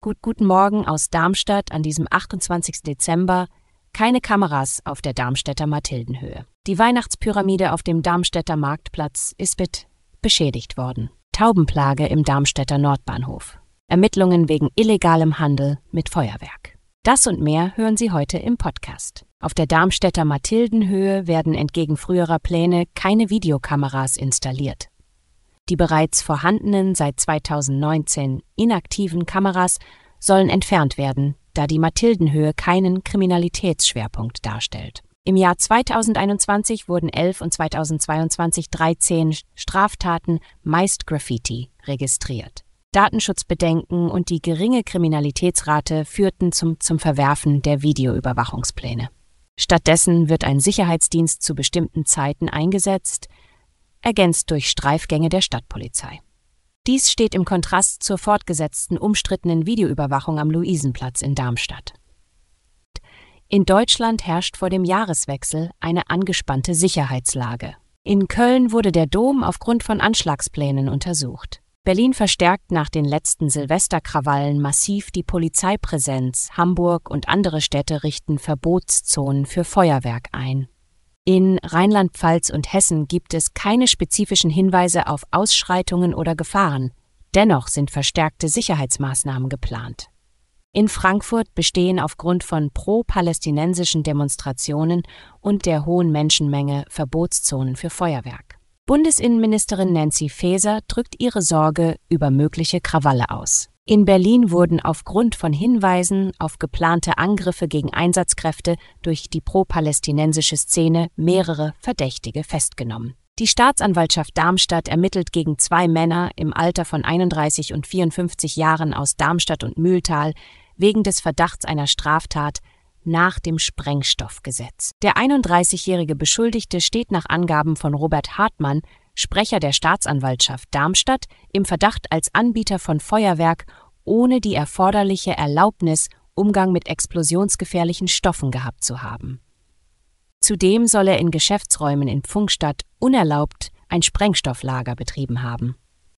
Gut, guten Morgen aus Darmstadt an diesem 28. Dezember. Keine Kameras auf der Darmstädter Mathildenhöhe. Die Weihnachtspyramide auf dem Darmstädter Marktplatz ist mit beschädigt worden. Taubenplage im Darmstädter Nordbahnhof. Ermittlungen wegen illegalem Handel mit Feuerwerk. Das und mehr hören Sie heute im Podcast. Auf der Darmstädter Mathildenhöhe werden entgegen früherer Pläne keine Videokameras installiert. Die bereits vorhandenen, seit 2019 inaktiven Kameras sollen entfernt werden, da die Mathildenhöhe keinen Kriminalitätsschwerpunkt darstellt. Im Jahr 2021 wurden 11 und 2022 13 Straftaten, meist Graffiti, registriert. Datenschutzbedenken und die geringe Kriminalitätsrate führten zum, zum Verwerfen der Videoüberwachungspläne. Stattdessen wird ein Sicherheitsdienst zu bestimmten Zeiten eingesetzt, ergänzt durch Streifgänge der Stadtpolizei. Dies steht im Kontrast zur fortgesetzten umstrittenen Videoüberwachung am Luisenplatz in Darmstadt. In Deutschland herrscht vor dem Jahreswechsel eine angespannte Sicherheitslage. In Köln wurde der Dom aufgrund von Anschlagsplänen untersucht. Berlin verstärkt nach den letzten Silvesterkrawallen massiv die Polizeipräsenz. Hamburg und andere Städte richten Verbotszonen für Feuerwerk ein. In Rheinland-Pfalz und Hessen gibt es keine spezifischen Hinweise auf Ausschreitungen oder Gefahren. Dennoch sind verstärkte Sicherheitsmaßnahmen geplant. In Frankfurt bestehen aufgrund von pro-palästinensischen Demonstrationen und der hohen Menschenmenge Verbotszonen für Feuerwerk. Bundesinnenministerin Nancy Faeser drückt ihre Sorge über mögliche Krawalle aus. In Berlin wurden aufgrund von Hinweisen auf geplante Angriffe gegen Einsatzkräfte durch die pro-palästinensische Szene mehrere Verdächtige festgenommen. Die Staatsanwaltschaft Darmstadt ermittelt gegen zwei Männer im Alter von 31 und 54 Jahren aus Darmstadt und Mühltal wegen des Verdachts einer Straftat nach dem Sprengstoffgesetz. Der 31-jährige Beschuldigte steht nach Angaben von Robert Hartmann Sprecher der Staatsanwaltschaft Darmstadt, im Verdacht als Anbieter von Feuerwerk ohne die erforderliche Erlaubnis Umgang mit explosionsgefährlichen Stoffen gehabt zu haben. Zudem soll er in Geschäftsräumen in Pfungstadt unerlaubt ein Sprengstofflager betrieben haben.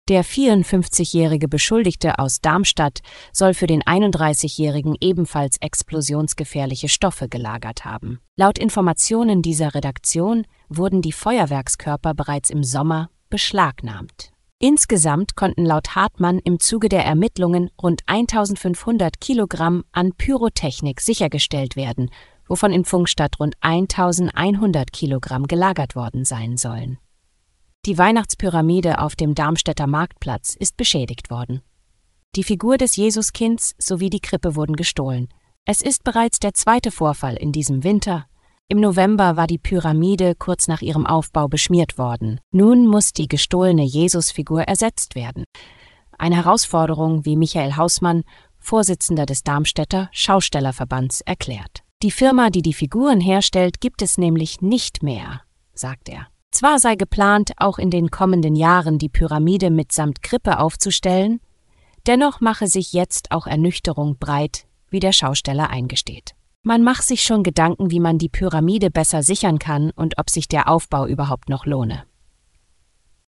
Der 54-jährige Beschuldigte aus Darmstadt soll für den 31-jährigen ebenfalls explosionsgefährliche Stoffe gelagert haben. Laut Informationen dieser Redaktion wurden die Feuerwerkskörper bereits im Sommer beschlagnahmt. Insgesamt konnten laut Hartmann im Zuge der Ermittlungen rund 1500 Kilogramm an Pyrotechnik sichergestellt werden, wovon in Funkstadt rund 1100 Kilogramm gelagert worden sein sollen. Die Weihnachtspyramide auf dem Darmstädter Marktplatz ist beschädigt worden. Die Figur des Jesuskinds sowie die Krippe wurden gestohlen. Es ist bereits der zweite Vorfall in diesem Winter. Im November war die Pyramide kurz nach ihrem Aufbau beschmiert worden. Nun muss die gestohlene Jesusfigur ersetzt werden. Eine Herausforderung, wie Michael Hausmann, Vorsitzender des Darmstädter Schaustellerverbands, erklärt. Die Firma, die die Figuren herstellt, gibt es nämlich nicht mehr, sagt er. Zwar sei geplant, auch in den kommenden Jahren die Pyramide mitsamt Krippe aufzustellen, dennoch mache sich jetzt auch Ernüchterung breit, wie der Schausteller eingesteht. Man macht sich schon Gedanken, wie man die Pyramide besser sichern kann und ob sich der Aufbau überhaupt noch lohne.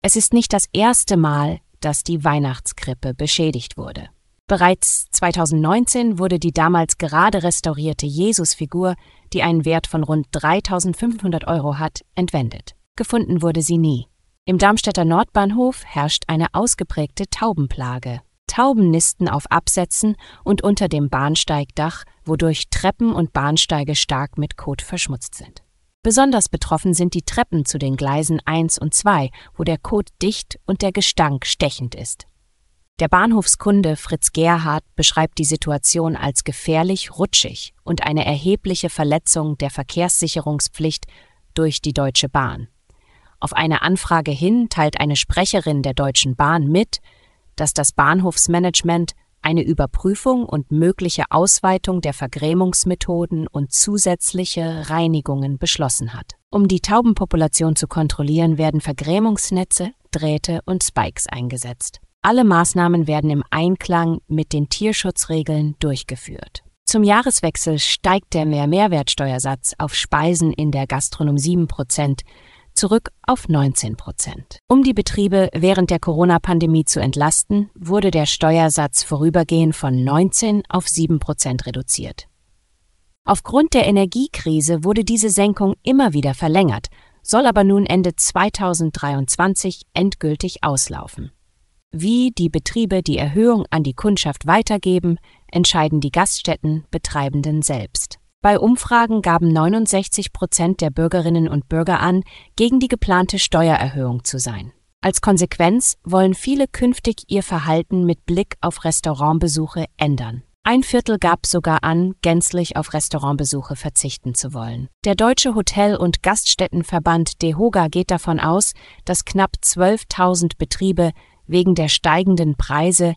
Es ist nicht das erste Mal, dass die Weihnachtskrippe beschädigt wurde. Bereits 2019 wurde die damals gerade restaurierte Jesusfigur, die einen Wert von rund 3500 Euro hat, entwendet. Gefunden wurde sie nie. Im Darmstädter Nordbahnhof herrscht eine ausgeprägte Taubenplage. Tauben nisten auf Absätzen und unter dem Bahnsteigdach, wodurch Treppen und Bahnsteige stark mit Kot verschmutzt sind. Besonders betroffen sind die Treppen zu den Gleisen 1 und 2, wo der Kot dicht und der Gestank stechend ist. Der Bahnhofskunde Fritz Gerhard beschreibt die Situation als gefährlich rutschig und eine erhebliche Verletzung der Verkehrssicherungspflicht durch die Deutsche Bahn. Auf eine Anfrage hin teilt eine Sprecherin der Deutschen Bahn mit, dass das Bahnhofsmanagement eine Überprüfung und mögliche Ausweitung der Vergrämungsmethoden und zusätzliche Reinigungen beschlossen hat. Um die Taubenpopulation zu kontrollieren, werden Vergrämungsnetze, Drähte und Spikes eingesetzt. Alle Maßnahmen werden im Einklang mit den Tierschutzregeln durchgeführt. Zum Jahreswechsel steigt der Mehrmehrwertsteuersatz auf Speisen in der Gastronomie 7 Prozent zurück auf 19 Prozent. Um die Betriebe während der Corona-Pandemie zu entlasten, wurde der Steuersatz vorübergehend von 19 auf 7 Prozent reduziert. Aufgrund der Energiekrise wurde diese Senkung immer wieder verlängert, soll aber nun Ende 2023 endgültig auslaufen. Wie die Betriebe die Erhöhung an die Kundschaft weitergeben, entscheiden die Gaststättenbetreibenden selbst. Bei Umfragen gaben 69 Prozent der Bürgerinnen und Bürger an, gegen die geplante Steuererhöhung zu sein. Als Konsequenz wollen viele künftig ihr Verhalten mit Blick auf Restaurantbesuche ändern. Ein Viertel gab sogar an, gänzlich auf Restaurantbesuche verzichten zu wollen. Der Deutsche Hotel- und Gaststättenverband DEHOGA geht davon aus, dass knapp 12.000 Betriebe wegen der steigenden Preise